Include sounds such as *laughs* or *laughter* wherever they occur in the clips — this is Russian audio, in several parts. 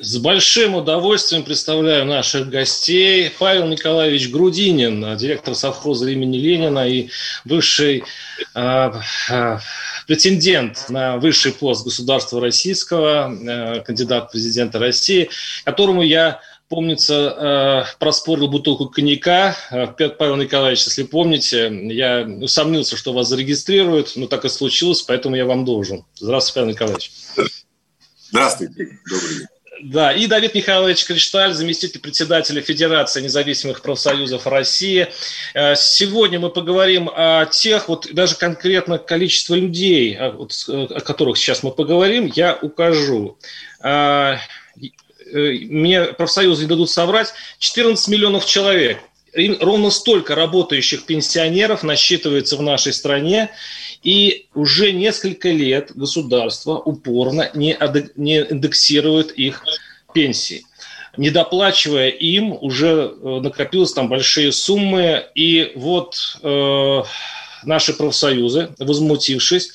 С большим удовольствием представляю наших гостей. Павел Николаевич Грудинин, директор совхоза имени Ленина и бывший э, э, претендент на высший пост государства российского, э, кандидат в президента России, которому я помнится, проспорил бутылку коньяка. Павел Николаевич, если помните, я усомнился, что вас зарегистрируют, но так и случилось, поэтому я вам должен. Здравствуйте, Павел Николаевич. Здравствуйте, добрый день. Да, и Давид Михайлович Кришталь, заместитель председателя Федерации независимых профсоюзов России. Э, сегодня мы поговорим о тех, вот даже конкретно количество людей, о, о которых сейчас мы поговорим, я укажу. Мне профсоюзы не дадут соврать, 14 миллионов человек. Ровно столько работающих пенсионеров насчитывается в нашей стране. И уже несколько лет государство упорно не, не индексирует их пенсии. Не доплачивая им, уже э, накопилось там большие суммы. И вот э, наши профсоюзы, возмутившись,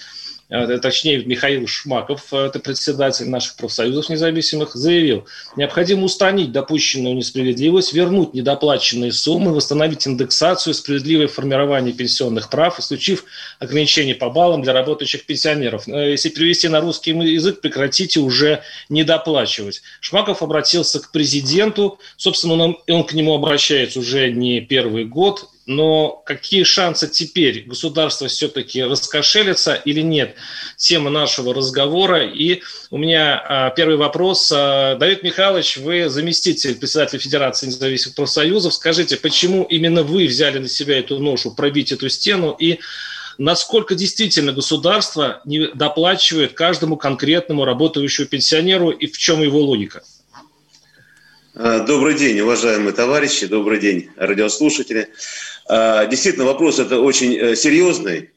точнее Михаил Шмаков, э, это председатель наших профсоюзов независимых, заявил, необходимо устранить допущенную несправедливость, вернуть недоплаченные суммы, восстановить индексацию, справедливое формирование пенсионных прав, исключив ограничения по баллам для работающих пенсионеров. Э, если перевести на русский язык, прекратите уже недоплачивать. Шмаков обратился к президенту, собственно, он, он к нему обращается уже не первый год, но какие шансы теперь государство все-таки раскошелится или нет? Тема нашего разговора. И у меня а, первый вопрос. А, Давид Михайлович, вы заместитель председателя Федерации независимых профсоюзов. Скажите, почему именно вы взяли на себя эту ношу пробить эту стену и насколько действительно государство не доплачивает каждому конкретному работающему пенсионеру и в чем его логика? Добрый день, уважаемые товарищи, добрый день, радиослушатели. А, действительно, вопрос это очень э, серьезный.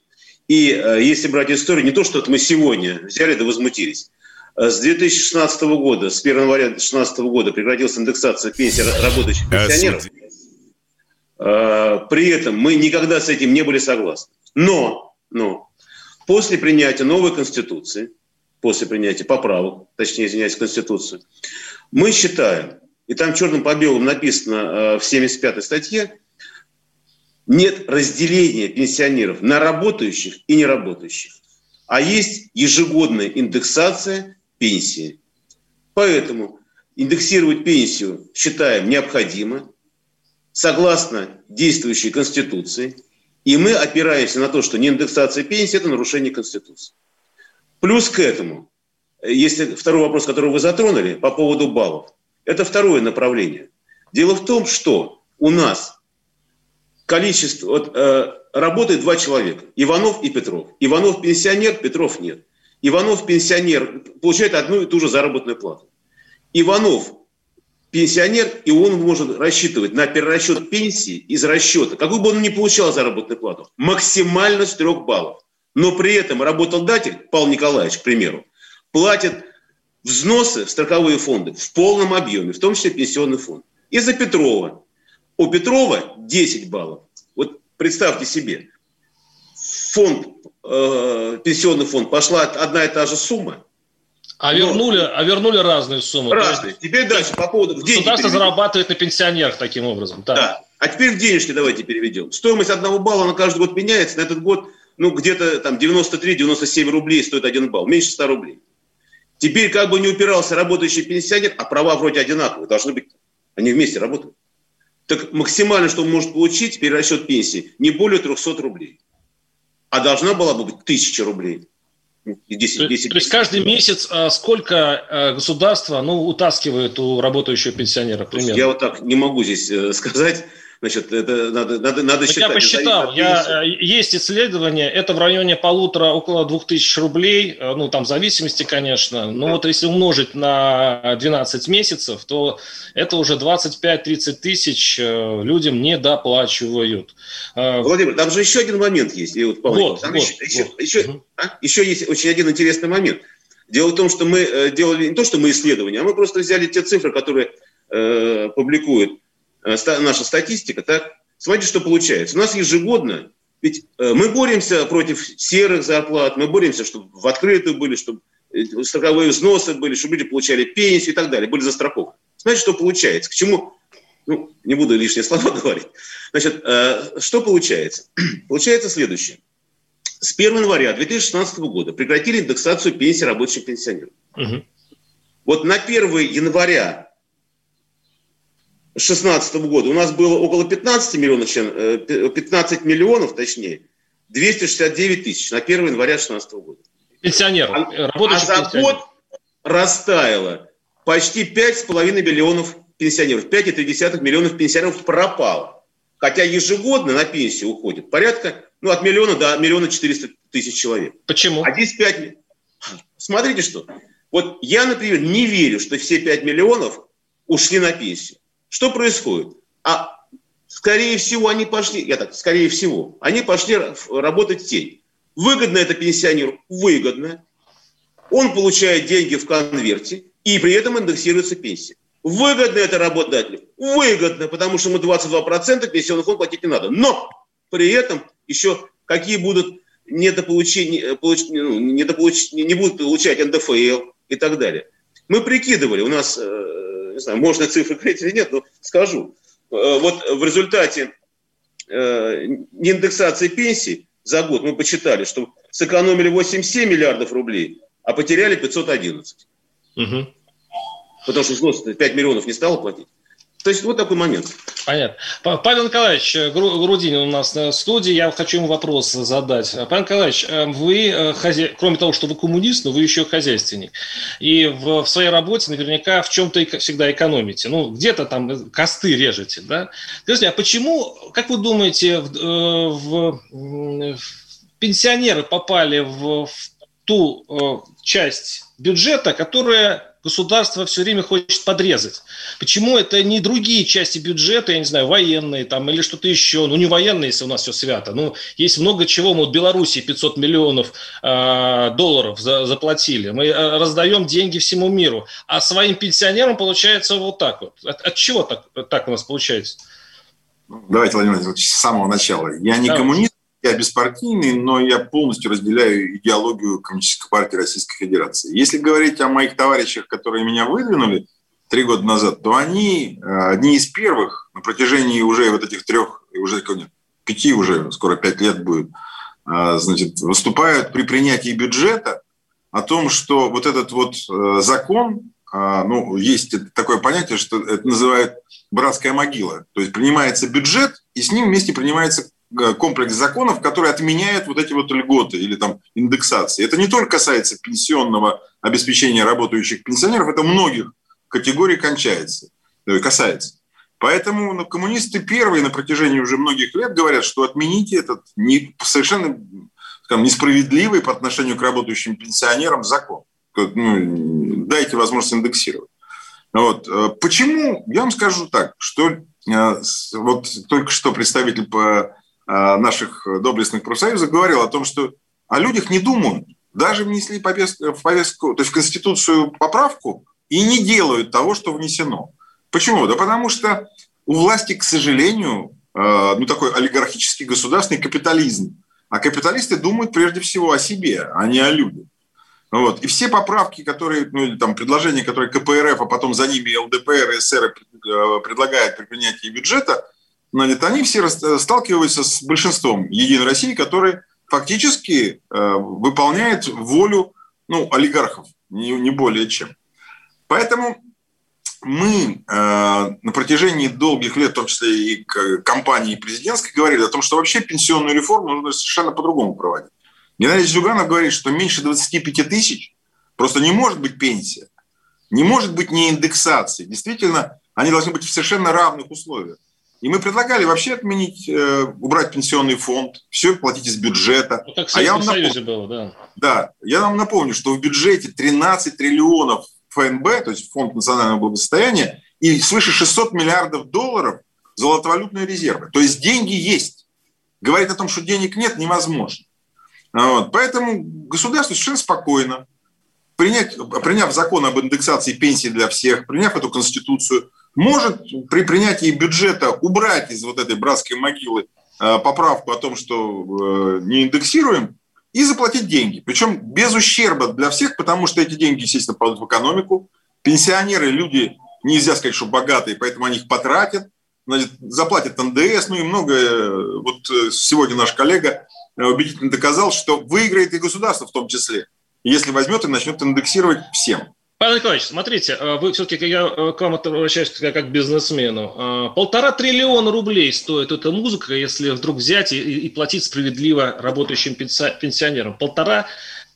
И э, если брать историю, не то, что мы сегодня взяли да возмутились. А с 2016 года, с 1 января 2016 года прекратилась индексация пенсий работающих а, пенсионеров. При этом мы никогда с этим не были согласны. Но, но после принятия новой Конституции, после принятия поправок, точнее, извиняюсь, Конституцию, мы считаем, и там черным по белому написано в 75-й статье, нет разделения пенсионеров на работающих и неработающих, а есть ежегодная индексация пенсии. Поэтому индексировать пенсию считаем необходимо, согласно действующей Конституции, и мы опираемся на то, что не индексация пенсии – это нарушение Конституции. Плюс к этому, если второй вопрос, который вы затронули по поводу баллов, это второе направление. Дело в том, что у нас количество, вот, э, работает два человека, Иванов и Петров. Иванов пенсионер, Петров нет. Иванов пенсионер получает одну и ту же заработную плату. Иванов пенсионер, и он может рассчитывать на перерасчет пенсии из расчета, какую бы он ни получал заработную плату, максимально с трех баллов. Но при этом работодатель, Павел Николаевич, к примеру, платит взносы в страховые фонды в полном объеме, в том числе пенсионный фонд. И за Петрова у Петрова 10 баллов. Вот представьте себе, фонд, э, пенсионный фонд, пошла одна и та же сумма. А но... вернули, а вернули разные суммы. Разные. Есть, теперь дальше по поводу... Государство зарабатывает на пенсионерах таким образом. Да. да. А теперь в денежки давайте переведем. Стоимость одного балла на каждый год меняется. На этот год ну, где-то там 93-97 рублей стоит один балл. Меньше 100 рублей. Теперь как бы не упирался работающий пенсионер, а права вроде одинаковые, должны быть. Они вместе работают так максимально, что он может получить перерасчет пенсии, не более 300 рублей. А должна была бы быть 1000 рублей. 10, 10, то, то есть каждый месяц а, сколько а, государство ну, утаскивает у работающего пенсионера примерно? Я вот так не могу здесь э, сказать. Значит, это надо, надо, надо считать. Я посчитал, я, э, есть исследование, это в районе полутора, около двух тысяч рублей, э, ну, там, в зависимости, конечно, но вот если умножить на 12 месяцев, то это уже 25-30 тысяч э, людям не доплачивают. Владимир, там же еще один момент есть. И вот, вот, там вот, еще, вот. Еще, еще, угу. а? еще есть очень один интересный момент. Дело в том, что мы делали не то, что мы исследования, а мы просто взяли те цифры, которые э, публикует Э, наша статистика, так, смотрите, что получается. У нас ежегодно, ведь э, мы боремся против серых зарплат, мы боремся, чтобы в открытую были, чтобы э, страховые взносы были, чтобы люди получали пенсию и так далее, были застрахованы. Знаете, что получается? К чему? Ну, не буду лишние слова *laughs* говорить. Значит, что получается? *clears throat* Получается следующее. С 1 января 2016 года прекратили индексацию пенсий рабочих пенсионеров. Угу. Вот на 1 января 2016 года у нас было около 15 миллионов, 15 э, миллионов, точнее, 269 тысяч на 1 января 2016 года. Пенсионеров. А, а за год растаяло почти 5,5 миллионов пенсионеров. 5,3 миллионов пенсионеров пропало. Хотя ежегодно на пенсию уходит порядка ну, от миллиона до миллиона 400 тысяч человек. Почему? А здесь 5... Смотрите что. Вот я, например, не верю, что все 5 миллионов ушли на пенсию. Что происходит? А скорее всего они пошли, я так, скорее всего, они пошли работать в тень. Выгодно это пенсионеру? Выгодно. Он получает деньги в конверте, и при этом индексируется пенсия. Выгодно это работодателю? Выгодно, потому что ему 22% пенсионный фонд платить не надо. Но при этом еще какие будут недополучения, получ, ну, недополуч, не будут получать НДФЛ и так далее. Мы прикидывали, у нас э, не знаю, можно цифры говорить или нет, но скажу. Э, вот в результате э, индексации пенсий за год мы почитали, что сэкономили 8,7 миллиардов рублей, а потеряли 511. Угу. Потому что взнос 5 миллионов не стало платить. То есть вот такой момент. Понятно. Павел Николаевич э, Грудинин у нас на студии. Я хочу ему вопрос задать. Павел Николаевич, э, вы, э, хозя... кроме того, что вы коммунист, но вы еще хозяйственник. И в своей работе наверняка в чем-то всегда экономите. Ну, где-то там косты режете, да? Скажите, а почему, как вы думаете, в, в, в пенсионеры попали в, в ту часть бюджета, которая государство все время хочет подрезать. Почему это не другие части бюджета, я не знаю, военные там или что-то еще, ну не военные, если у нас все свято, ну есть много чего, мы вот Белоруссии 500 миллионов э, долларов за, заплатили, мы а, раздаем деньги всему миру, а своим пенсионерам получается вот так вот. От, от чего так, так у нас получается? Давайте, Владимир Владимирович, с самого начала. Я не Давайте. коммунист, я беспартийный, но я полностью разделяю идеологию Коммунистической партии Российской Федерации. Если говорить о моих товарищах, которые меня выдвинули три года назад, то они э, одни из первых на протяжении уже вот этих трех, уже нет, пяти уже, скоро пять лет будет, э, значит, выступают при принятии бюджета о том, что вот этот вот э, закон, ну, есть такое понятие, что это называют братская могила. То есть принимается бюджет, и с ним вместе принимается комплекс законов, которые отменяют вот эти вот льготы или там индексации. Это не только касается пенсионного обеспечения работающих пенсионеров, это многих категорий кончается, э, касается. Поэтому ну, коммунисты первые на протяжении уже многих лет говорят, что отмените этот не, совершенно скажем, несправедливый по отношению к работающим пенсионерам закон. Ну, дайте возможность индексировать. Вот. Э, почему? Я вам скажу так, что вот только что представитель по Э, наших доблестных профсоюзов говорил о том, что о людях не думают. Даже внесли в повестку, то есть в Конституцию поправку и не делают того, что внесено. Почему? Да потому что у власти, к сожалению, э, ну, такой олигархический государственный капитализм. А капиталисты думают прежде всего о себе, а не о людях. Вот. И все поправки, которые, ну, или там предложения, которые КПРФ, а потом за ними ЛДПР и СССР э, предлагают при принятии бюджета – значит, они все сталкиваются с большинством Единой России, которые фактически э, выполняет волю ну, олигархов, не, не более чем. Поэтому мы э, на протяжении долгих лет, в том числе и компании президентской, говорили о том, что вообще пенсионную реформу нужно совершенно по-другому проводить. Геннадий Зюганов говорит, что меньше 25 тысяч просто не может быть пенсия, не может быть ни индексации. Действительно, они должны быть в совершенно равных условиях. И мы предлагали вообще отменить, э, убрать пенсионный фонд, все платить из бюджета. Ну, как в а я Союзе было, да. Да, я вам напомню, что в бюджете 13 триллионов ФНБ, то есть Фонд национального благосостояния, и свыше 600 миллиардов долларов золотовалютные резервы. То есть деньги есть. Говорить о том, что денег нет, невозможно. Вот. Поэтому государство совершенно спокойно, принять, приняв закон об индексации пенсий для всех, приняв эту конституцию, может при принятии бюджета убрать из вот этой братской могилы э, поправку о том, что э, не индексируем, и заплатить деньги. Причем без ущерба для всех, потому что эти деньги, естественно, пойдут в экономику. Пенсионеры – люди, нельзя сказать, что богатые, поэтому они их потратят. Значит, заплатят НДС, ну и многое. Вот э, сегодня наш коллега убедительно доказал, что выиграет и государство в том числе, если возьмет и начнет индексировать всем. Павел Николаевич, смотрите, э, вы все-таки, я э, к вам обращаюсь как к бизнесмену. Э, полтора триллиона рублей стоит эта музыка, если вдруг взять и, и платить справедливо работающим пенсионерам. Полтора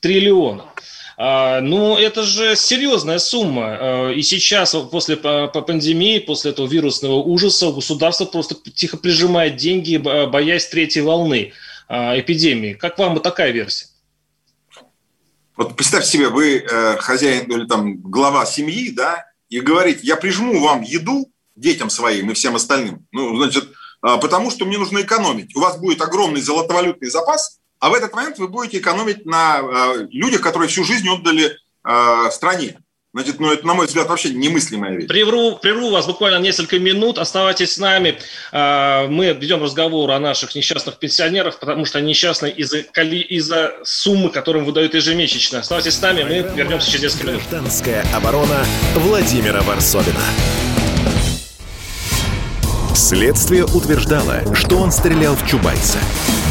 триллиона. Ну, это же серьезная сумма. И сейчас, после пандемии, после этого вирусного ужаса, государство просто тихо прижимает деньги, боясь третьей волны эпидемии. Как вам такая версия? Вот представьте себе, вы э, хозяин или там глава семьи, да, и говорите, я прижму вам еду детям своим и всем остальным, ну, значит, э, потому что мне нужно экономить. У вас будет огромный золотовалютный запас, а в этот момент вы будете экономить на э, людях, которые всю жизнь отдали э, стране. Значит, ну это, на мой взгляд, вообще немыслимая вещь. Прерву, прерву вас буквально несколько минут. Оставайтесь с нами. А, мы ведем разговор о наших несчастных пенсионерах, потому что они несчастны из-за из суммы, которым выдают ежемесячно. Оставайтесь с нами, мы вернемся через несколько минут. Гражданская оборона Владимира Варсовина. Следствие утверждало, что он стрелял в Чубайса.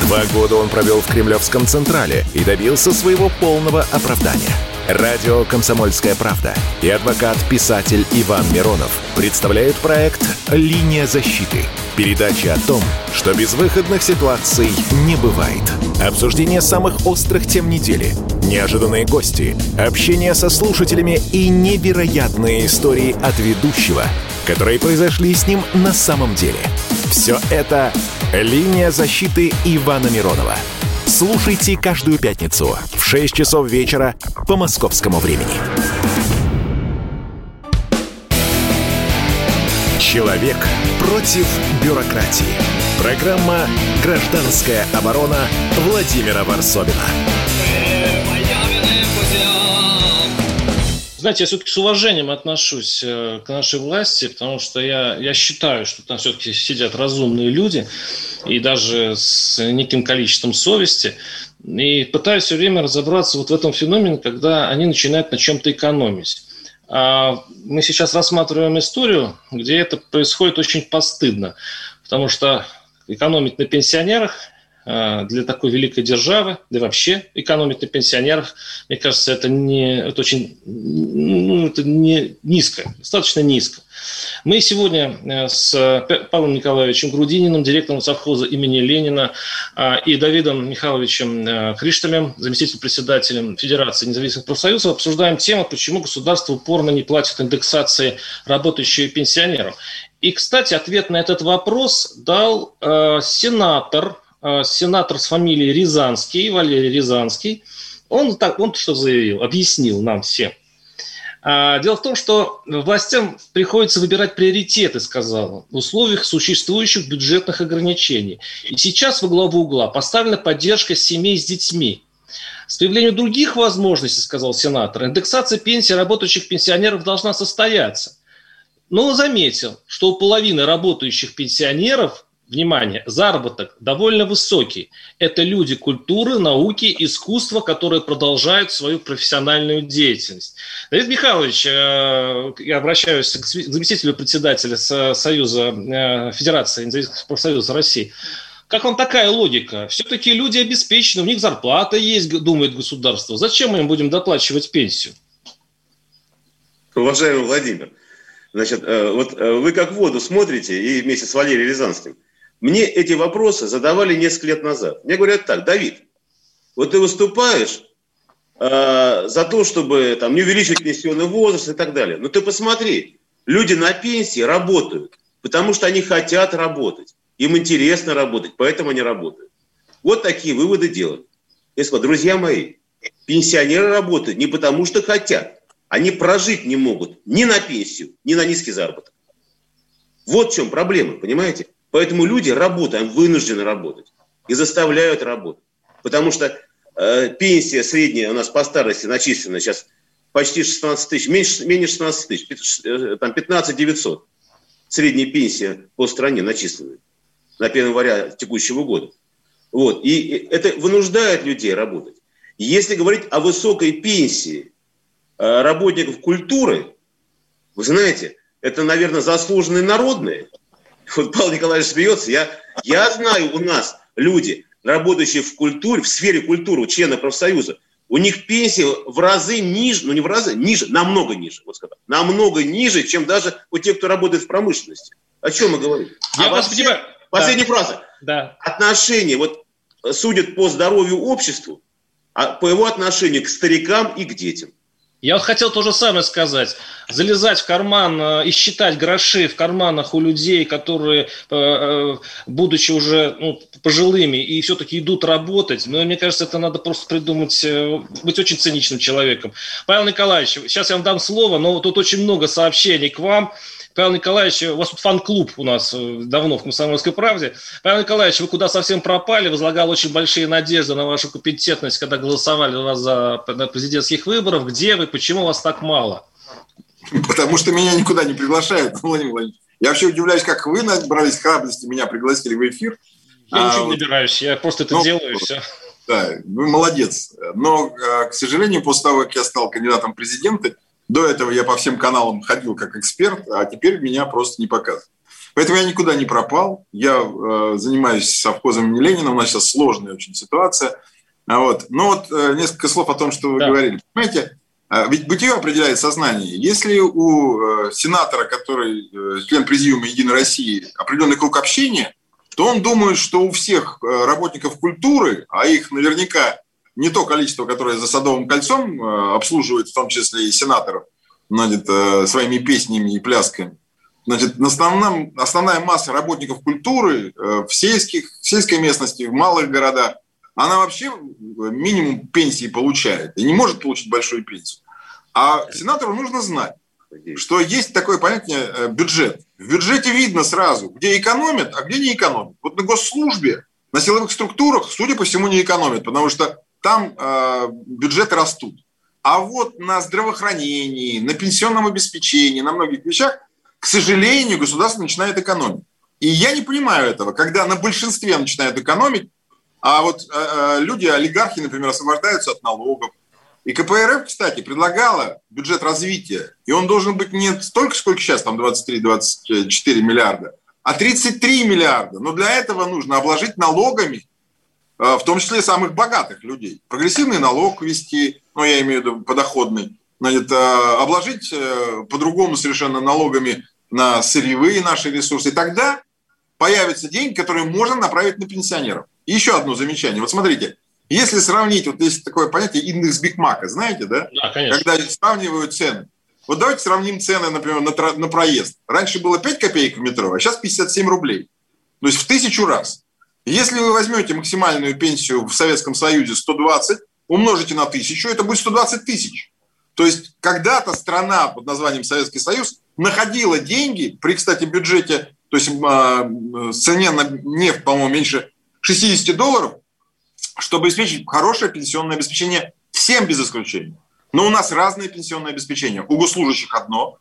Два года он провел в Кремлевском Централе и добился своего полного оправдания – Радио «Комсомольская правда» и адвокат-писатель Иван Миронов представляют проект «Линия защиты». Передача о том, что безвыходных ситуаций не бывает. Обсуждение самых острых тем недели, неожиданные гости, общение со слушателями и невероятные истории от ведущего, которые произошли с ним на самом деле. Все это «Линия защиты» Ивана Миронова – Слушайте каждую пятницу в 6 часов вечера по московскому времени. Человек против бюрократии. Программа «Гражданская оборона» Владимира Варсовина. Знаете, я все-таки с уважением отношусь э, к нашей власти, потому что я, я считаю, что там все-таки сидят разумные люди, и даже с неким количеством совести, и пытаюсь все время разобраться вот в этом феномене, когда они начинают на чем-то экономить. А мы сейчас рассматриваем историю, где это происходит очень постыдно, потому что экономить на пенсионерах для такой великой державы, да и вообще экономить на пенсионерах, мне кажется, это, не, это очень ну, это не низко, достаточно низко. Мы сегодня э, с Павлом Николаевичем Грудининым, директором совхоза имени Ленина, и Давидом Михайловичем э, Кришталем, заместителем председателем Федерации независимых профсоюзов, обсуждаем тему, почему государство упорно не платит индексации работающие пенсионерам. И, кстати, ответ на этот вопрос дал э, сенатор Э, сенатор с фамилией Рязанский, Валерий Рязанский, он, так, он что заявил, объяснил нам всем. А, дело в том, что властям приходится выбирать приоритеты, сказал он, в условиях существующих бюджетных ограничений. И сейчас во главу угла поставлена поддержка семей с детьми. С появлением других возможностей, сказал сенатор, индексация пенсий работающих пенсионеров должна состояться. Но он заметил, что у половины работающих пенсионеров внимание, заработок довольно высокий. Это люди культуры, науки, искусства, которые продолжают свою профессиональную деятельность. Давид Михайлович, э, я обращаюсь к заместителю председателя Союза э, Федерации независимых профсоюзов России. Как вам такая логика? Все-таки люди обеспечены, у них зарплата есть, думает государство. Зачем мы им будем доплачивать пенсию? Уважаемый Владимир, значит, э, вот вы как воду смотрите и вместе с Валерием Рязанским – мне эти вопросы задавали несколько лет назад. Мне говорят так, Давид, вот ты выступаешь э, за то, чтобы там, не увеличить пенсионный возраст и так далее. Но ты посмотри, люди на пенсии работают. Потому что они хотят работать. Им интересно работать, поэтому они работают. Вот такие выводы делают. Если, друзья мои, пенсионеры работают не потому, что хотят. Они прожить не могут ни на пенсию, ни на низкий заработок. Вот в чем проблема, понимаете? Поэтому люди работают, вынуждены работать и заставляют работать. Потому что э, пенсия средняя у нас по старости начислена сейчас почти 16 тысяч, меньше, меньше 16 тысяч, э, там 15 900 средняя пенсия по стране начислена на 1 января текущего года. Вот. И это вынуждает людей работать. Если говорить о высокой пенсии э, работников культуры, вы знаете, это, наверное, заслуженные народные. *laughs* Вот Павел Николаевич смеется. Я, я знаю у нас люди, работающие в культуре, в сфере культуры, члены профсоюза, у них пенсия в разы ниже, ну не в разы, ниже, намного ниже, вот сказать, намного ниже, чем даже у тех, кто работает в промышленности. О чем мы говорим? Я а понимаю. Последняя да. фраза. Да. Отношения, вот судят по здоровью обществу, а по его отношению к старикам и к детям. Я вот хотел то же самое сказать. Залезать в карман э, и считать гроши в карманах у людей, которые, э, э, будучи уже ну, пожилыми и все-таки идут работать, но мне кажется, это надо просто придумать, быть очень циничным человеком. Павел Николаевич, сейчас я вам дам слово, но тут очень много сообщений к вам. Павел Николаевич, у вас тут фан-клуб у нас э, давно в «Комсомольской правде». Павел Николаевич, вы куда совсем пропали, возлагал очень большие надежды на вашу компетентность, когда голосовали у вас за на президентских выборах. Где вы, почему вас так мало? Потому что меня никуда не приглашают, Владимир Владимирович. Я вообще удивляюсь, как вы набрались храбрости, меня пригласили в эфир. Я а, ничего не набираюсь, я просто это ну, делаю, и все. Да, вы молодец. Но, э, к сожалению, после того, как я стал кандидатом в президенты, до этого я по всем каналам ходил как эксперт, а теперь меня просто не показывают. Поэтому я никуда не пропал. Я э, занимаюсь совхозом имени Ленина. У нас сейчас сложная очень ситуация. А вот. Но вот э, несколько слов о том, что вы да. говорили. Понимаете, э, ведь бытие определяет сознание. Если у э, сенатора, который э, член президиума Единой России, определенный круг общения, то он думает, что у всех э, работников культуры, а их наверняка не то количество, которое за Садовым кольцом э, обслуживает, в том числе и сенаторов, значит, э, своими песнями и плясками. Значит, основном, основная масса работников культуры э, в, сельских, в сельской местности, в малых городах, она вообще минимум пенсии получает и не может получить большую пенсию. А сенатору нужно знать, что есть такое понятие бюджет. В бюджете видно сразу, где экономят, а где не экономят. Вот на госслужбе, на силовых структурах, судя по всему, не экономят, потому что там э, бюджеты растут. А вот на здравоохранении, на пенсионном обеспечении, на многих вещах, к сожалению, государство начинает экономить. И я не понимаю этого, когда на большинстве начинают экономить, а вот э, э люди, олигархи, например, освобождаются от налогов. И КПРФ, кстати, предлагала бюджет развития, и он должен быть не столько, сколько сейчас, там 23-24 миллиарда, а 33 миллиарда. Но для этого нужно обложить налогами в том числе самых богатых людей. Прогрессивный налог ввести, ну, я имею в виду подоходный, значит, э, обложить э, по-другому совершенно налогами на сырьевые наши ресурсы. И тогда появятся деньги, которые можно направить на пенсионеров. И еще одно замечание. Вот смотрите, если сравнить, вот есть такое понятие индекс Бигмака, знаете, да? Да, конечно. Когда сравнивают цены. Вот давайте сравним цены, например, на, на проезд. Раньше было 5 копеек в метро, а сейчас 57 рублей. То есть в тысячу раз. Если вы возьмете максимальную пенсию в Советском Союзе 120, умножите на тысячу, это будет 120 тысяч. То есть когда-то страна под названием Советский Союз находила деньги при, кстати, бюджете, то есть э, цене на нефть, по-моему, меньше 60 долларов, чтобы обеспечить хорошее пенсионное обеспечение всем без исключения. Но у нас разное пенсионное обеспечение. У госслужащих одно,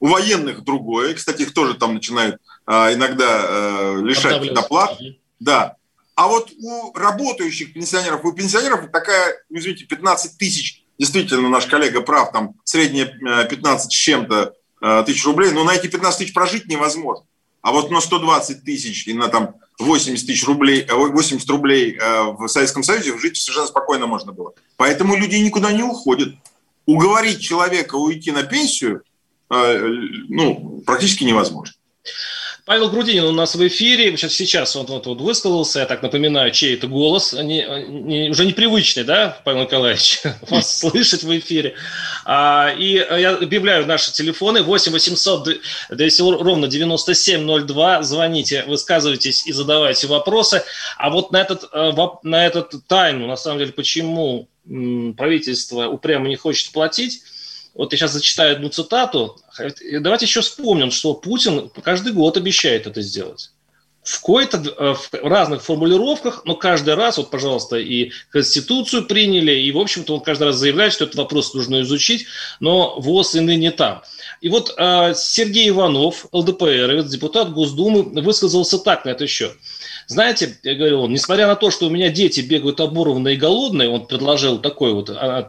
у военных другое. Кстати, их тоже там начинают э, иногда э, лишать доплат. Да. А вот у работающих пенсионеров, у пенсионеров такая, ну, извините, 15 тысяч, действительно, наш коллега прав, там средняя 15 с чем-то э, тысяч рублей, но на эти 15 тысяч прожить невозможно. А вот на 120 тысяч и на там 80 тысяч рублей, 80 э, рублей э, в Советском Союзе жить совершенно спокойно можно было. Поэтому люди никуда не уходят. Уговорить человека уйти на пенсию ну, практически невозможно. Павел Грудинин у нас в эфире. Сейчас, сейчас он вот, вот высказался. Я так напоминаю, чей это голос. Не, не, уже непривычный, да, Павел Николаевич, *laughs* вас слышать в эфире. А, и я объявляю наши телефоны. 8 800 200 ровно 9702. Звоните, высказывайтесь и задавайте вопросы. А вот на этот, э, на этот тайну, на самом деле, почему правительство упрямо не хочет платить, вот я сейчас зачитаю одну цитату. Давайте еще вспомним, что Путин каждый год обещает это сделать. В, э, в разных формулировках, но каждый раз, вот, пожалуйста, и Конституцию приняли, и, в общем-то, он каждый раз заявляет, что этот вопрос нужно изучить, но ВОЗ и ныне там. И вот э, Сергей Иванов, ЛДПР, депутат Госдумы, высказался так на этот счет. Знаете, я говорил, несмотря на то, что у меня дети бегают оборванные и голодные, он предложил такую вот а,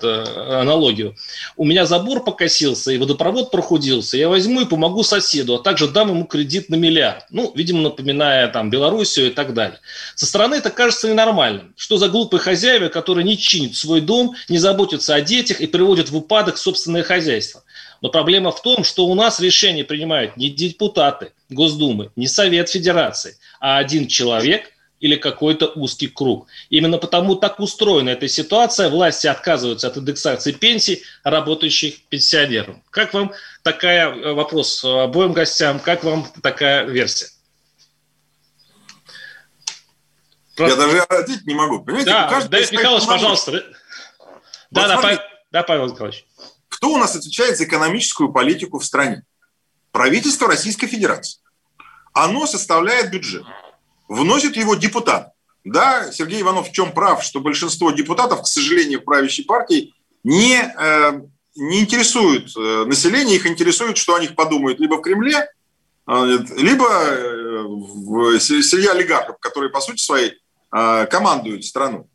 аналогию, у меня забор покосился и водопровод прохудился, я возьму и помогу соседу, а также дам ему кредит на миллиард. Ну, видимо, напоминая там Белоруссию и так далее. Со стороны это кажется ненормальным. Что за глупые хозяева, которые не чинят свой дом, не заботятся о детях и приводят в упадок собственное хозяйство. Но проблема в том, что у нас решения принимают не депутаты Госдумы, не Совет Федерации, а один человек или какой-то узкий круг. Именно потому так устроена эта ситуация. Власти отказываются от индексации пенсий работающих пенсионеров. Как вам такая э, вопрос обоим гостям? Как вам такая версия? Я даже ответить не могу. Понимаете, да, Давид Михайлович, пожалуйста. Да, вот да, Павел, да, Павел Николаевич. Кто у нас отвечает за экономическую политику в стране? Правительство Российской Федерации. Оно составляет бюджет. Вносит его депутат. Да, Сергей Иванов в чем прав, что большинство депутатов, к сожалению, в правящей партии не, э, не интересуют э, население, их интересует, что о них подумают либо в Кремле, э, либо э, в среди олигархов, которые, по сути своей, э, командуют страну.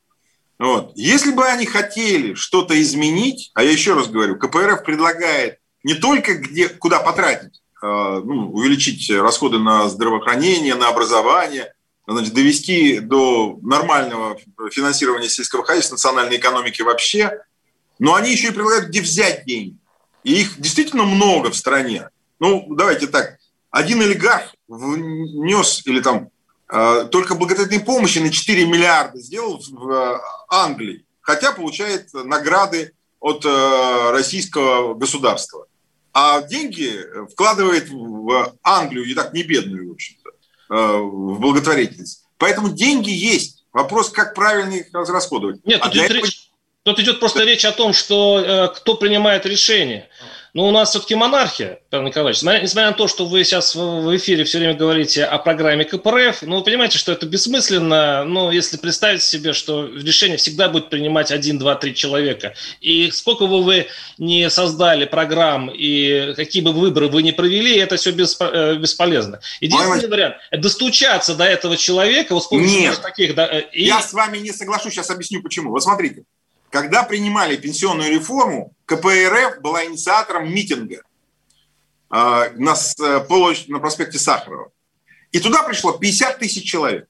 Вот. Если бы они хотели что-то изменить, а я еще раз говорю, КПРФ предлагает не только где, куда потратить, э, ну, увеличить расходы на здравоохранение, на образование, значит, довести до нормального финансирования сельского хозяйства, национальной экономики вообще, но они еще и предлагают, где взять деньги. И их действительно много в стране. Ну, давайте так, один олигарх внес или там только благотворительной помощи на 4 миллиарда сделал в э, Англии, хотя получает награды от э, российского государства. А деньги вкладывает в Англию, и так не бедную, в общем-то, в благотворительность. Поэтому деньги есть. Вопрос, как правильно их расходовать. Нет, а тут, идет, этого... речь, тут идет просто речь о том, что э, кто принимает решение. Но у нас все-таки монархия, Павел Николаевич. Несмотря на то, что вы сейчас в эфире все время говорите о программе КПРФ, ну, вы понимаете, что это бессмысленно, ну, если представить себе, что решение всегда будет принимать один, два, три человека. И сколько бы вы не создали программ и какие бы выборы вы не провели, это все э, бесполезно. Единственный вариант – достучаться до этого человека вот с помощью Нет, таких... Да, э, и... я с вами не соглашусь, сейчас объясню почему. Вот смотрите, когда принимали пенсионную реформу, КПРФ была инициатором митинга э, на, э, на проспекте Сахарова. И туда пришло 50 тысяч человек.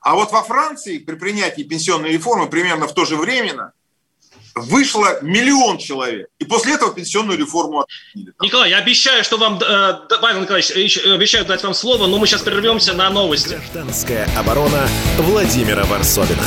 А вот во Франции при принятии пенсионной реформы примерно в то же время вышло миллион человек. И после этого пенсионную реформу отменили. Николай, я обещаю, что вам, э, Павел Николаевич, обещаю дать вам слово, но мы сейчас прервемся на новости. Гражданская оборона Владимира Варсовина.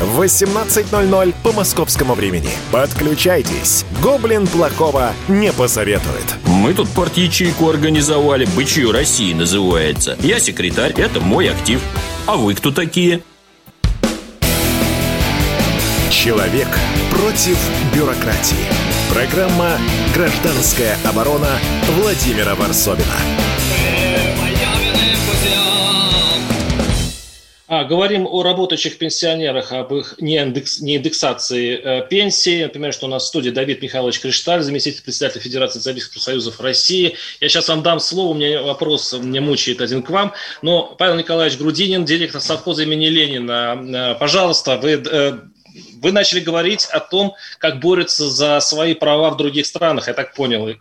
в 18.00 по московскому времени. Подключайтесь. Гоблин плохого не посоветует. Мы тут порт-ячейку организовали. «Бычью России» называется. Я секретарь, это мой актив. А вы кто такие? Человек против бюрократии. Программа «Гражданская оборона» Владимира Варсовина. А, говорим о работающих пенсионерах, об их неиндекс, неиндексации э, пенсии. Например, что у нас в студии Давид Михайлович Кришталь, заместитель председателя Федерации социалистических профсоюзов России. Я сейчас вам дам слово, у меня вопрос мне мучает один к вам. Но Павел Николаевич Грудинин, директор совхоза имени Ленина, э, пожалуйста, вы э, вы начали говорить о том, как борются за свои права в других странах, я так понял.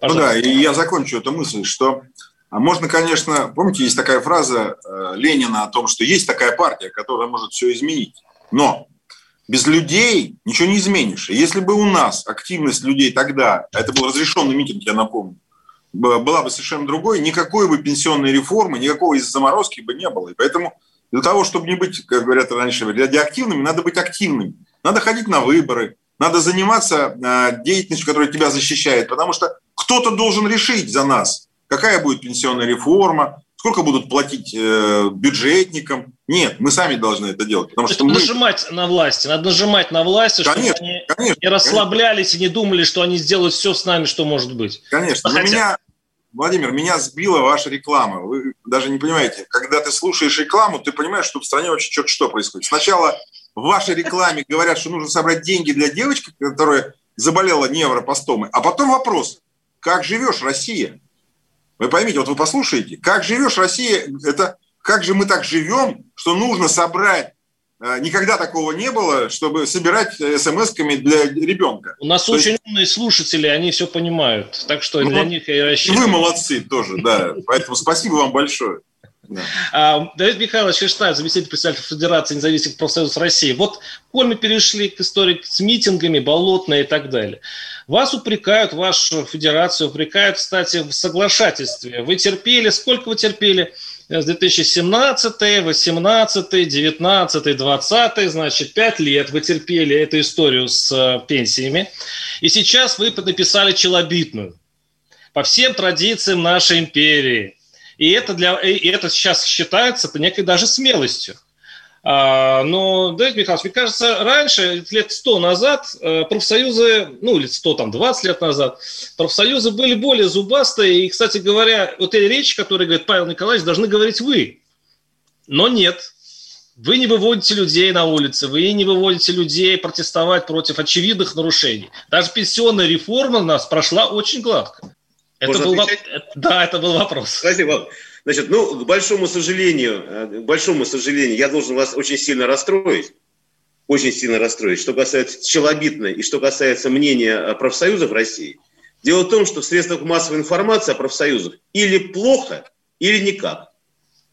Пожалуйста. Ну да, и я закончу эту мысль, что а можно, конечно, помните, есть такая фраза э, Ленина о том, что есть такая партия, которая может все изменить. Но без людей ничего не изменишь. И если бы у нас активность людей тогда, а это был разрешенный митинг, я напомню, была бы совершенно другой, никакой бы пенсионной реформы, никакого из заморозки бы не было. И поэтому для того, чтобы не быть, как говорят раньше, радиоактивными, надо быть активными. Надо ходить на выборы, надо заниматься э, деятельностью, которая тебя защищает, потому что кто-то должен решить за нас, какая будет пенсионная реформа, сколько будут платить э, бюджетникам. Нет, мы сами должны это делать. Потому что мы... нажимать на власти, надо нажимать на власти, конечно, чтобы они конечно, не расслаблялись конечно. и не думали, что они сделают все с нами, что может быть. Конечно. Хотя... меня, Владимир, меня сбила ваша реклама. Вы даже не понимаете, когда ты слушаешь рекламу, ты понимаешь, что в стране очень что-то что происходит. Сначала в вашей рекламе говорят, что нужно собрать деньги для девочки, которая заболела невропостомой, а потом вопрос, как живешь, Россия? Вы поймите, вот вы послушаете, как живешь, Россия, это как же мы так живем, что нужно собрать э, Никогда такого не было, чтобы собирать смс-ками для ребенка. У нас То очень есть... умные слушатели, они все понимают. Так что ну, для них я и рассчитываю. Вы молодцы тоже, да. Поэтому спасибо вам большое. Да. А, Давид Михайлович Ферштайн, заместитель председателя Федерации независимых профсоюзов России. Вот, коль мы перешли к истории с митингами, болотные и так далее. Вас упрекают, вашу федерацию упрекают, кстати, в соглашательстве. Вы терпели, сколько вы терпели? С 2017, 18, 19, 20, значит, 5 лет вы терпели эту историю с э, пенсиями. И сейчас вы написали челобитную по всем традициям нашей империи. И это, для, и это сейчас считается некой даже смелостью. А, но, Давид Михайлович, мне кажется, раньше, лет сто назад, э, профсоюзы, ну, или сто, там, 20 лет назад, профсоюзы были более зубастые. И, кстати говоря, вот эти речи, которые говорит Павел Николаевич, должны говорить вы. Но нет. Вы не выводите людей на улицы, вы не выводите людей протестовать против очевидных нарушений. Даже пенсионная реформа у нас прошла очень гладко. Это был, да, это был вопрос. Спасибо. Значит, ну, к большому сожалению, э, к большому сожалению, я должен вас очень сильно расстроить. Очень сильно расстроить. Что касается челобитной и что касается мнения профсоюзов России. Дело в том, что в средствах массовой информации о профсоюзах или плохо, или никак.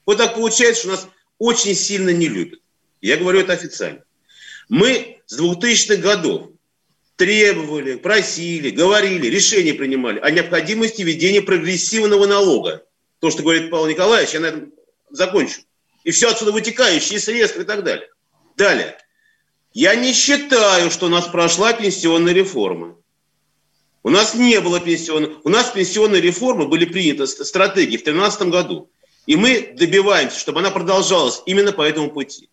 Вот так получается, что нас очень сильно не любят. Я говорю это официально. Мы с 2000-х годов требовали, просили, говорили, решения принимали о необходимости введения прогрессивного налога то, что говорит Павел Николаевич, я на этом закончу. И все отсюда вытекающие средства и так далее. Далее. Я не считаю, что у нас прошла пенсионная реформа. У нас не было пенсионной... У нас пенсионные реформы были приняты стратегии в 2013 году. И мы добиваемся, чтобы она продолжалась именно по этому пути.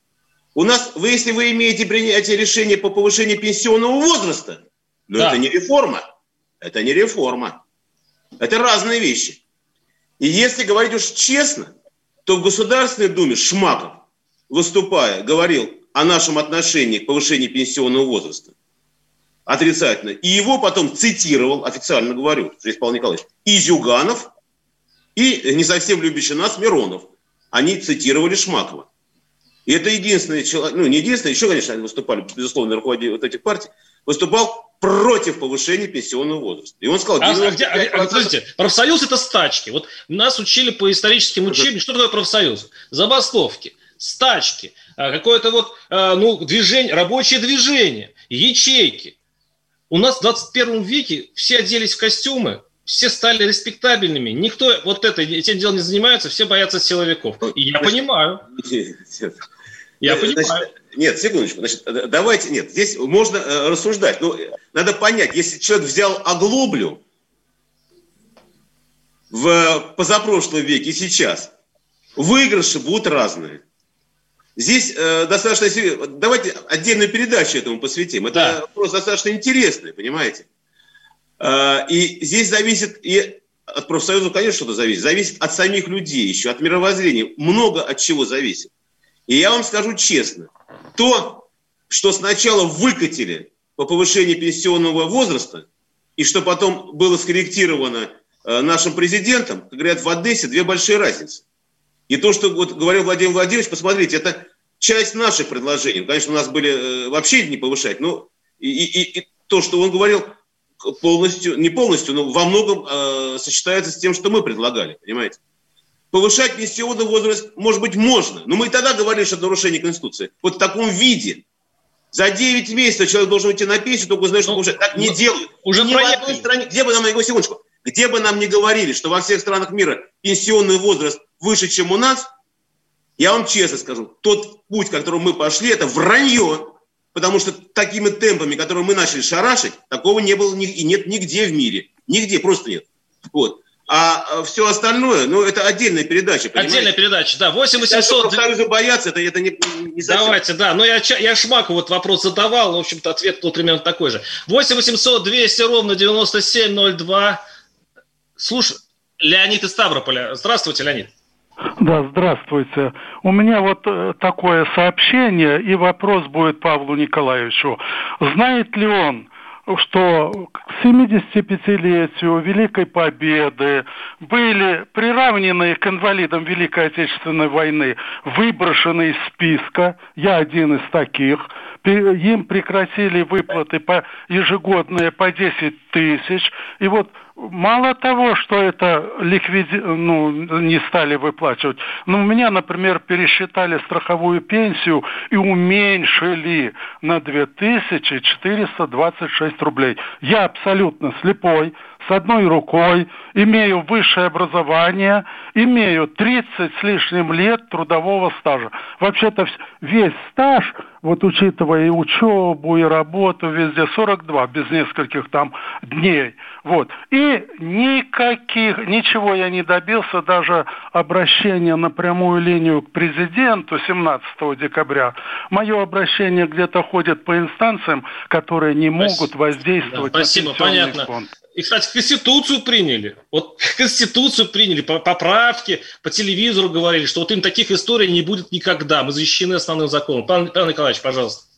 У нас, вы, если вы имеете принятие решения по повышению пенсионного возраста, но да. это не реформа. Это не реформа. Это разные вещи. И если говорить уж честно, то в Государственной Думе Шмаков, выступая, говорил о нашем отношении к повышению пенсионного возраста отрицательно. И его потом цитировал, официально говорю, здесь Павел Николаевич, и Зюганов, и не совсем любящий нас Миронов. Они цитировали Шмакова. И это единственный человек, ну не единственный, еще, конечно, они выступали, безусловно, руководители вот этих партий, выступал против повышения пенсионного возраста. И он сказал... А, а, где, а, а, подождите, профсоюз это стачки. Вот нас учили по историческим учебникам, что такое профсоюз? Забастовки, стачки, а, какое-то вот а, ну, движение, рабочее движение, ячейки. У нас в 21 веке все оделись в костюмы, все стали респектабельными. Никто вот это, этим делом не занимается, все боятся силовиков. И я понимаю. Я понимаю. Нет, секундочку. Значит, давайте, нет, здесь можно э, рассуждать. Но надо понять, если человек взял оглоблю в позапрошлом веке и сейчас, выигрыши будут разные. Здесь э, достаточно... Давайте отдельную передачу этому посвятим. Это да. вопрос достаточно интересный, понимаете? Э, и здесь зависит... И от профсоюза, конечно, что-то зависит. Зависит от самих людей еще, от мировоззрения. Много от чего зависит. И я вам скажу честно. То, что сначала выкатили по повышению пенсионного возраста, и что потом было скорректировано э, нашим президентом, как говорят в Одессе, две большие разницы. И то, что вот говорил Владимир Владимирович, посмотрите, это часть наших предложений. Конечно, у нас были э, вообще не повышать, но и, и, и то, что он говорил, полностью, не полностью, но во многом э, сочетается с тем, что мы предлагали, понимаете? Повышать пенсионный возраст, может быть, можно, но мы и тогда говорили, что это нарушение Конституции. Вот в таком виде. За 9 месяцев человек должен идти на пенсию, только узнать, что ну, уже так не ну, делают. Уже ни в одной стране, где бы нам, его секундочку, где бы нам не говорили, что во всех странах мира пенсионный возраст выше, чем у нас, я вам честно скажу, тот путь, которым мы пошли, это вранье, потому что такими темпами, которые мы начали шарашить, такого не было и нет нигде в мире. Нигде, просто нет. Вот. А, а все остальное, ну, это отдельная передача. Понимаете? Отдельная передача, да. 8800... Профсоюзы боятся, это, это не, не совсем... Давайте, да. Но я, я Шмаку вот вопрос задавал, в общем-то, ответ был примерно такой же. 8800 200 ровно 9702. Слушай, Леонид из Ставрополя. Здравствуйте, Леонид. Да, здравствуйте. У меня вот э, такое сообщение, и вопрос будет Павлу Николаевичу. Знает ли он, что к 75-летию Великой Победы были приравнены к инвалидам Великой Отечественной войны, выброшены из списка, я один из таких, им прекратили выплаты по ежегодные по 10 тысяч, и вот Мало того, что это ликвиди... ну, не стали выплачивать, но у меня, например, пересчитали страховую пенсию и уменьшили на 2426 рублей. Я абсолютно слепой, с одной рукой, имею высшее образование, имею 30 с лишним лет трудового стажа. Вообще-то весь стаж, вот учитывая и учебу, и работу, везде 42, без нескольких там дней. Вот. И никаких, ничего я не добился, даже обращение на прямую линию к президенту 17 декабря. Мое обращение где-то ходит по инстанциям, которые не могут воздействовать да, спасибо, на понятно. фонд. И, кстати, Конституцию приняли. Вот *laughs* Конституцию приняли, поправки, по телевизору говорили, что вот им таких историй не будет никогда. Мы защищены основным законом. Павел Николаевич, пожалуйста.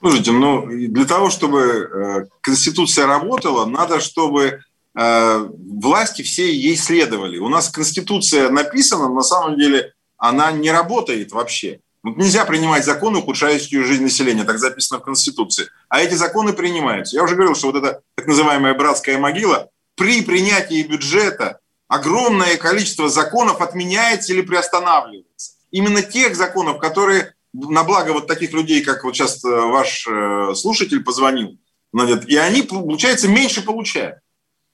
Слушайте, ну, для того, чтобы э, Конституция работала, надо, чтобы э, власти все ей следовали. У нас Конституция написана, на самом деле она не работает вообще. Вот нельзя принимать законы, ухудшающие жизнь населения, так записано в Конституции. А эти законы принимаются. Я уже говорил, что вот эта так называемая братская могила, при принятии бюджета огромное количество законов отменяется или приостанавливается. Именно тех законов, которые на благо вот таких людей, как вот сейчас э, ваш э, слушатель позвонил, и они, получается, меньше получают.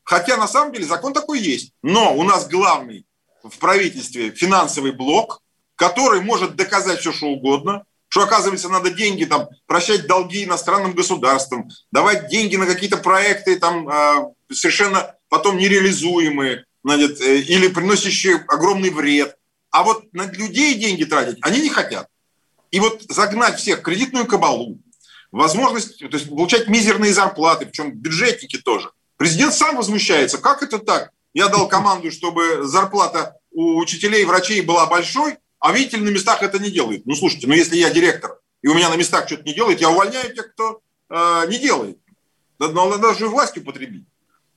Хотя на самом деле закон такой есть. Но у нас главный в правительстве финансовый блок – который может доказать все, что угодно, что, оказывается, надо деньги, там, прощать долги иностранным государствам, давать деньги на какие-то проекты, там, э, совершенно потом нереализуемые, или приносящие огромный вред. А вот на людей деньги тратить они не хотят. И вот загнать всех в кредитную кабалу, возможность то есть, получать мизерные зарплаты, причем бюджетники тоже. Президент сам возмущается. Как это так? Я дал команду, чтобы зарплата у учителей врачей была большой, а видите, на местах это не делает. Ну, слушайте, ну если я директор, и у меня на местах что-то не делает, я увольняю тех, кто э, не делает. Но надо даже власть употребить.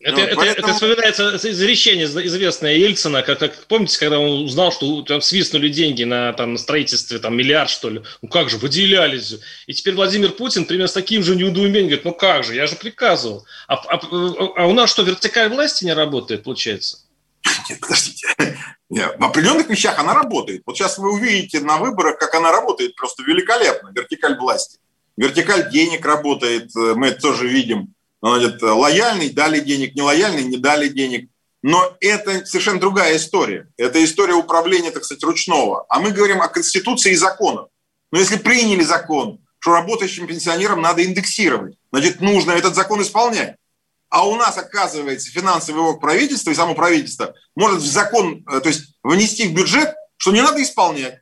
Это, ну, это, поэтому... это вспоминается изречение известное Ельцина, как, как помните, когда он узнал, что там свистнули деньги на, там, на строительстве, там миллиард что ли, ну как же, выделялись. И теперь Владимир Путин примерно с таким же неудоумением говорит, ну как же, я же приказывал. А, а, а у нас что, вертикаль власти не работает, получается? Нет, подождите. Нет, в определенных вещах она работает. Вот сейчас вы увидите на выборах, как она работает просто великолепно. Вертикаль власти. Вертикаль денег работает, э, мы это тоже видим. Значит, лояльный дали денег, нелояльный не дали денег. Но это совершенно другая история. Это история управления, так сказать, ручного. А мы говорим о Конституции и законах. Но если приняли закон, что работающим пенсионерам надо индексировать, значит, нужно этот закон исполнять. А у нас, оказывается, финансовый блок правительства и само правительство может в закон, э, то есть внести в бюджет, что не надо исполнять.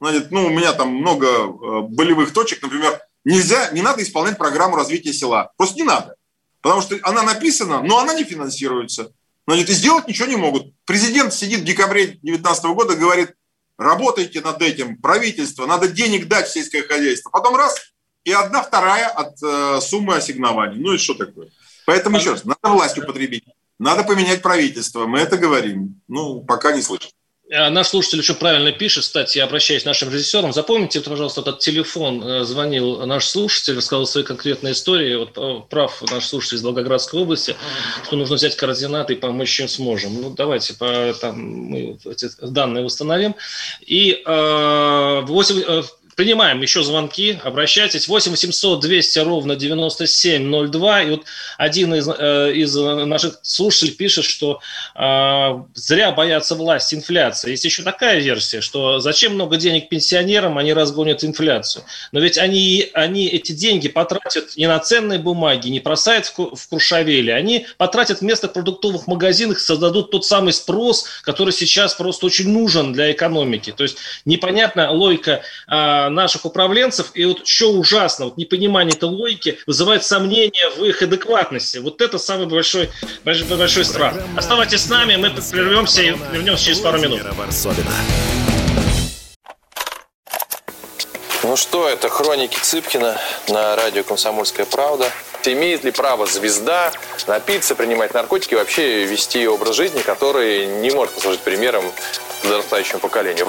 значит, ну, у меня там много э, болевых точек, например, нельзя, не надо исполнять программу развития села. Просто не надо. Потому что она написана, но она не финансируется. Значит, и сделать ничего не могут. Президент сидит в декабре 2019 года, говорит, работайте над этим, правительство, надо денег дать в сельское хозяйство. Потом раз, и одна вторая от э, суммы ассигнований. Ну и что такое? Поэтому еще раз, надо власть употребить, надо поменять правительство. Мы это говорим. Ну, пока не слышим. А наш слушатель еще правильно пишет, кстати, я обращаюсь к нашим режиссерам. Запомните, пожалуйста, этот телефон. Э, звонил наш слушатель, рассказал свои конкретные истории. Вот э, прав наш слушатель из Волгоградской области, что нужно взять координаты и помочь, чем сможем. Ну, давайте по, там, мы эти данные восстановим. И э, 8, э, Принимаем еще звонки, обращайтесь. 8 800 200 ровно 9702. И вот один из, э, из наших слушателей пишет, что э, зря боятся власти инфляции. Есть еще такая версия, что зачем много денег пенсионерам, они разгонят инфляцию. Но ведь они, они эти деньги потратят не на ценные бумаги, не бросают в, в Крушавеле. Они потратят вместо продуктовых магазинах, создадут тот самый спрос, который сейчас просто очень нужен для экономики. То есть непонятна логика э, наших управленцев. И вот что ужасно, вот непонимание этой логики вызывает сомнения в их адекватности. Вот это самый большой, большой, большой страх. Оставайтесь с нами, мы прервемся и вернемся через пару минут. Ну что, это хроники Цыпкина на радио «Комсомольская правда». Имеет ли право звезда напиться, принимать наркотики и вообще вести образ жизни, который не может послужить примером подрастающему поколению?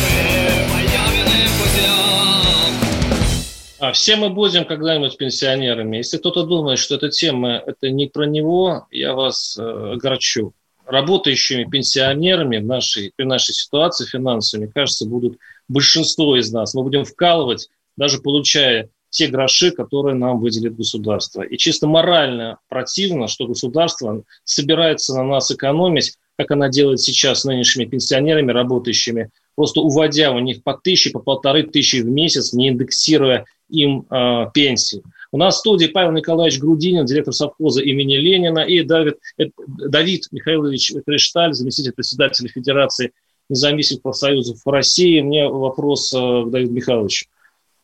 А все мы будем когда-нибудь пенсионерами. Если кто-то думает, что эта тема это не про него, я вас э, огорчу. Работающими пенсионерами в нашей, при нашей ситуации финансовой, мне кажется, будут большинство из нас. Мы будем вкалывать, даже получая те гроши, которые нам выделит государство. И чисто морально противно, что государство собирается на нас экономить, как она делает сейчас с нынешними пенсионерами, работающими, просто уводя у них по тысяче, по полторы тысячи в месяц, не индексируя им э, пенсии. У нас в студии Павел Николаевич Грудинин, директор совхоза имени Ленина, и Давид, э, Давид Михайлович Кришталь, заместитель председателя Федерации независимых профсоюзов России. Мне вопрос э, к Давиду Михайловичу.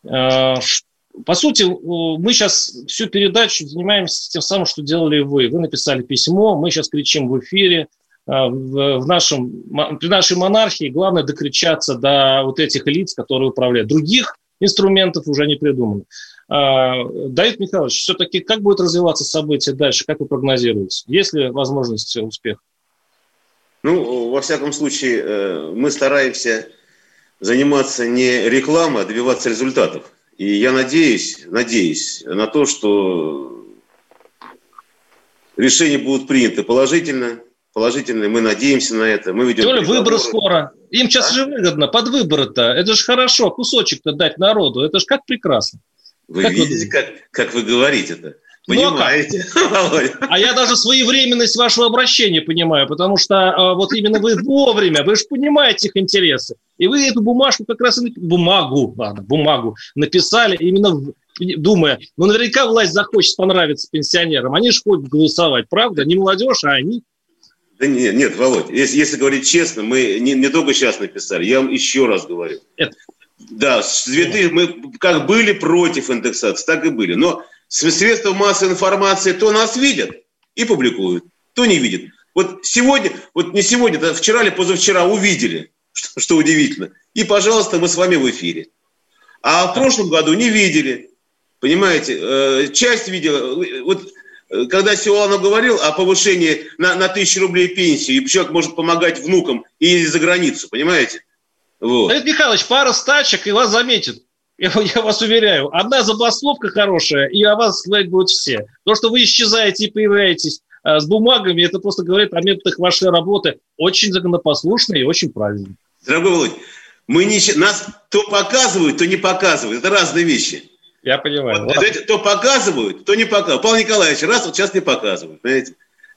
Э, по сути, мы сейчас всю передачу занимаемся тем самым, что делали вы. Вы написали письмо, мы сейчас кричим в эфире. В нашем, при нашей монархии главное докричаться до вот этих лиц, которые управляют. Других инструментов уже не придумано. А, Давид Михайлович, все-таки как будет развиваться событие дальше, как вы прогнозируете? Есть ли возможность успеха? Ну, во всяком случае, э, мы стараемся заниматься не рекламой, а добиваться результатов. И я надеюсь, надеюсь на то, что решения будут приняты положительно, положительные, мы надеемся на это. Мы ведем Толя, выборы скоро. Им сейчас а? же выгодно, под выборы-то. Это же хорошо, кусочек-то дать народу. Это же как прекрасно. Вы как видите, вы как, как вы говорите-то? Понимаете, ну, а, *laughs* а я даже своевременность вашего обращения понимаю, потому что а, вот именно вы вовремя, вы же понимаете их интересы. И вы эту бумажку как раз и бумагу, ладно, бумагу написали именно думая, ну наверняка власть захочет понравиться пенсионерам, они же ходят голосовать, правда? Не молодежь, а они. Да нет, нет, Володь, если, если говорить честно, мы не, не только сейчас написали, я вам еще раз говорю. Это... Да, 2000, мы как были против индексации, так и были. Но средства массовой информации то нас видят и публикуют, то не видят. Вот сегодня, вот не сегодня, а вчера или позавчера увидели, что, что удивительно. И, пожалуйста, мы с вами в эфире. А в прошлом году не видели. Понимаете, э, часть видела. Вот когда Силуанов говорил о повышении на, на тысячу рублей пенсии, и человек может помогать внукам и за границу, понимаете? Вот. Давид Михайлович, пара стачек, и вас заметят. Я, *laughs* я вас уверяю, одна забастовка хорошая, и о вас сказать будут все. То, что вы исчезаете и появляетесь а, с бумагами, это просто говорит о методах вашей работы. Очень законопослушные и очень правильные. Дорогой Володь, мы не, нас то показывают, то не показывают. Это разные вещи. Я понимаю. Вот, знаете, то показывают, то не показывают. Павел Николаевич, раз вот сейчас не показывают, знаете.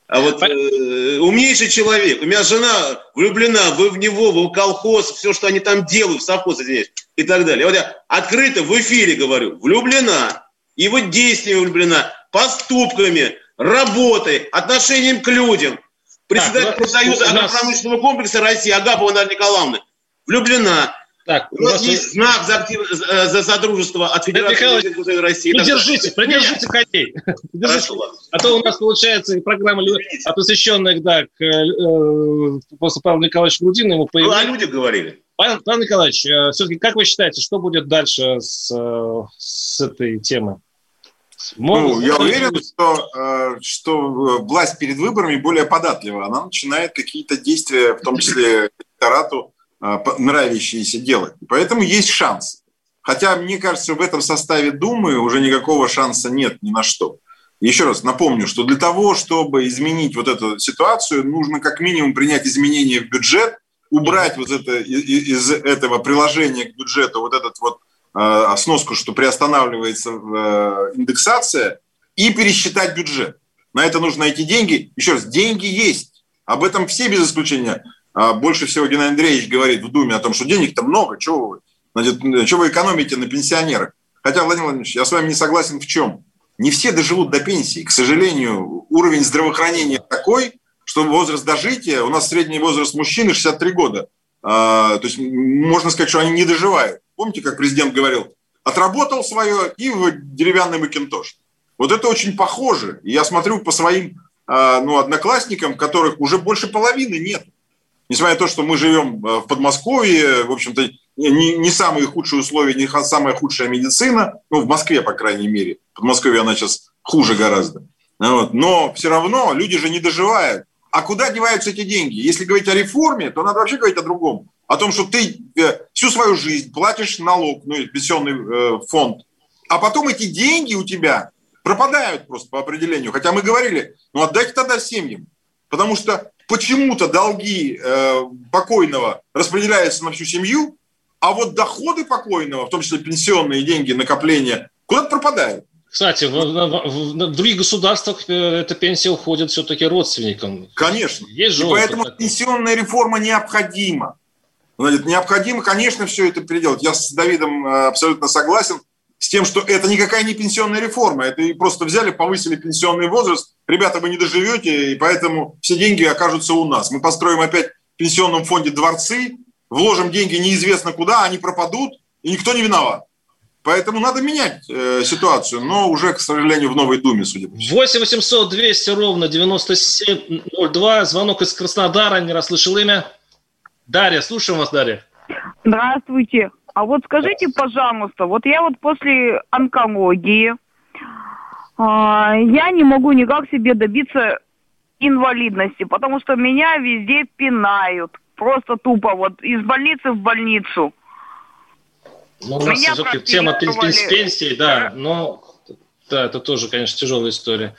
А вот э, умнейший человек. У меня жена влюблена, вы в него, в колхоз, все, что они там делают, в совхоз, извиняюсь, и так далее. Вот я открыто в эфире говорю, влюблена. И вот действиями влюблена, поступками, работой, отношением к людям. Председатель профсоюза агропромышленного комплекса России Агапова Наталья Николаевна влюблена. Так, у нас есть знак за, актив... за сотрудничество от Федерации Михаил, России. Придержите, придержите коней. Придержите. *laughs* А то у нас получается программа, посвященная да, к э, после Павла Николаевича Грудина. Ему появилась... О людях говорили. Павел, Павел Николаевич, э, все-таки как вы считаете, что будет дальше с, э, с этой темой? Ну, я уверен, что, э, что власть перед выборами более податлива. Она начинает какие-то действия, в том числе электорату, а, нравящиеся делать. Поэтому есть шанс. Хотя, мне кажется, в этом составе Думы уже никакого шанса нет ни на что. Еще раз напомню, что для того, чтобы изменить вот эту ситуацию, нужно как минимум принять изменения в бюджет, убрать вот это из этого приложения к бюджету вот этот вот э, сноску, что приостанавливается э, индексация, и пересчитать бюджет. На это нужно найти деньги. Еще раз, деньги есть. Об этом все без исключения а больше всего Геннадий Андреевич говорит в Думе о том, что денег-то много, чего вы, значит, что вы экономите на пенсионерах. Хотя, Владимир Владимирович, я с вами не согласен в чем? Не все доживут до пенсии. К сожалению, уровень здравоохранения такой, что возраст дожития, у нас средний возраст мужчины 63 года. А, то есть можно сказать, что они не доживают. Помните, как президент говорил, отработал свое и в деревянный макинтош. Вот это очень похоже. Я смотрю по своим а, ну, одноклассникам, которых уже больше половины нет несмотря на то, что мы живем э, в Подмосковье, в общем-то, не, не самые худшие условия, не самая худшая медицина, ну, в Москве, по крайней мере. В Подмосковье она сейчас хуже гораздо. Вот. Но все равно люди же не доживают. А куда деваются эти деньги? Если говорить о реформе, то надо вообще говорить о другом. О том, что ты э, всю свою жизнь платишь налог, ну, пенсионный э, фонд, а потом эти деньги у тебя пропадают просто по определению. Хотя мы говорили, ну отдайте тогда семьям. Потому что почему-то долги э, покойного распределяются на всю семью, а вот доходы покойного, в том числе пенсионные деньги, накопления, куда-то пропадают. Кстати, в, в, в других государствах э, эта пенсия уходит все-таки родственникам. Конечно. Есть же И поэтому такой. пенсионная реформа необходима. Значит, необходимо, конечно, все это переделать. Я с Давидом э, абсолютно согласен с тем, что это никакая не пенсионная реформа. Это просто взяли, повысили пенсионный возраст. Ребята, вы не доживете, и поэтому все деньги окажутся у нас. Мы построим опять в пенсионном фонде дворцы, вложим деньги неизвестно куда, они пропадут, и никто не виноват. Поэтому надо менять э, ситуацию, но уже, к сожалению, в новой Думе, судя по всему. 8 800 200 ровно 9702. Звонок из Краснодара, не расслышал имя. Дарья, слушаем вас, Дарья. Здравствуйте. А вот скажите, пожалуйста, вот я вот после онкологии, а, я не могу никак себе добиться инвалидности, потому что меня везде пинают. Просто тупо, вот из больницы в больницу. Ну, у нас все-таки тема пенсии, да, но да, это тоже, конечно, тяжелая история.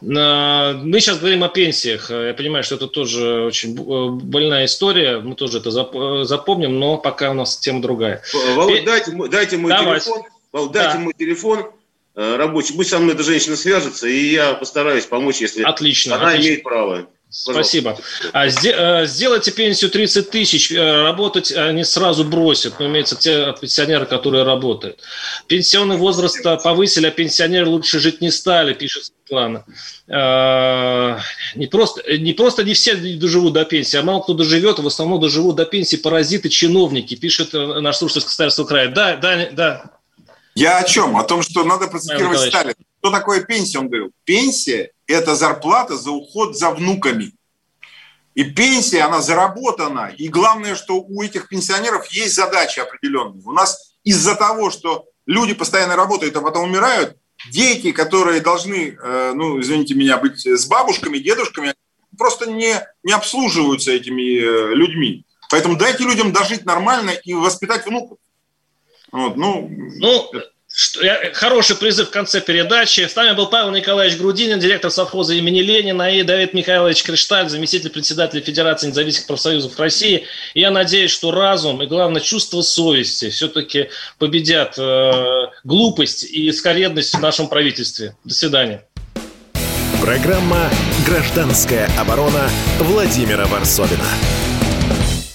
Мы сейчас говорим о пенсиях. Я понимаю, что это тоже очень э, больная история. Мы тоже это запомним, но пока у нас тема другая. Володь, дайте, дайте мой Давай. телефон. Володь, дайте да. мой телефон э, рабочий. Пусть со мной эта женщина свяжется, и я постараюсь помочь, если отлично, она отлично. имеет право. Спасибо. А, э, сделайте пенсию 30 тысяч, э, работать они сразу бросят, но имеется те пенсионеры, которые работают. Пенсионный возраст повысили, а пенсионеры лучше жить не стали, пишет Светлана. А, не просто, не просто не все доживут до пенсии, а мало кто доживет, в основном доживут до пенсии паразиты, чиновники, пишет э, наш слушатель с Костарского края. Да, да, да. Я о чем? О том, что надо процитировать Сталина. Что такое пенсия? Он говорил, пенсия – это зарплата за уход за внуками. И пенсия, она заработана. И главное, что у этих пенсионеров есть задачи определенные. У нас из-за того, что люди постоянно работают, а потом умирают, дети, которые должны, э, ну, извините меня, быть с бабушками, дедушками, просто не, не обслуживаются этими э, людьми. Поэтому дайте людям дожить нормально и воспитать внуков. Вот, ну, ну Хороший призыв в конце передачи. С нами был Павел Николаевич Грудинин, директор совхоза имени Ленина, и Давид Михайлович Кришталь, заместитель председателя Федерации независимых профсоюзов России. И я надеюсь, что разум и, главное, чувство совести все-таки победят э, глупость и скоредность в нашем правительстве. До свидания. Программа «Гражданская оборона» Владимира Варсовина.